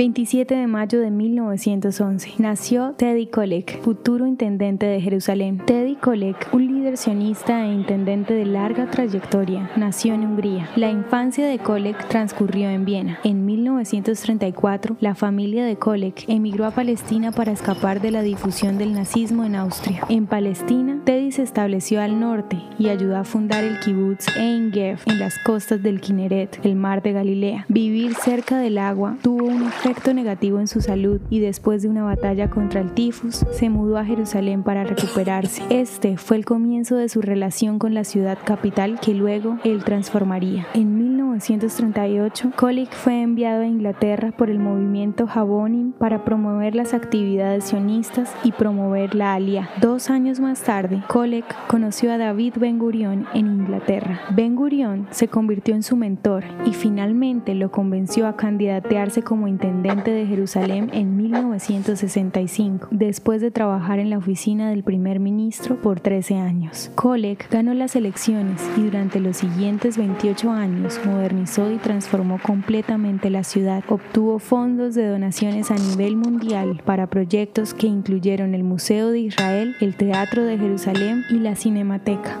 27 de mayo de 1911 nació Teddy Kollek, futuro intendente de Jerusalén. Teddy Kollek, un líder sionista e intendente de larga trayectoria, nació en Hungría. La infancia de Kollek transcurrió en Viena. En 1934, la familia de Kollek emigró a Palestina para escapar de la difusión del nazismo en Austria. En Palestina, Teddy se estableció al norte y ayudó a fundar el kibbutz Ein Gef en las costas del Kinneret, el mar de Galilea. Vivir cerca del agua tuvo un efecto negativo en su salud y después de una batalla contra el tifus, se mudó a Jerusalén para recuperarse. Este fue el comienzo de su relación con la ciudad capital que luego él transformaría. En 1938, Kolik fue enviado a Inglaterra por el movimiento Jabonim para promover las actividades sionistas y promover la Alia. Dos años más tarde, Kolik conoció a David Ben Gurion en Inglaterra. Ben Gurion se convirtió en su mentor y finalmente lo convenció a candidatearse como intendente de Jerusalén en 1965, después de trabajar en la oficina del primer ministro por 13 años. Kolek ganó las elecciones y durante los siguientes 28 años modernizó y transformó completamente la ciudad. Obtuvo fondos de donaciones a nivel mundial para proyectos que incluyeron el Museo de Israel, el Teatro de Jerusalén y la Cinemateca.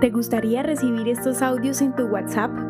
¿Te gustaría recibir estos audios en tu WhatsApp?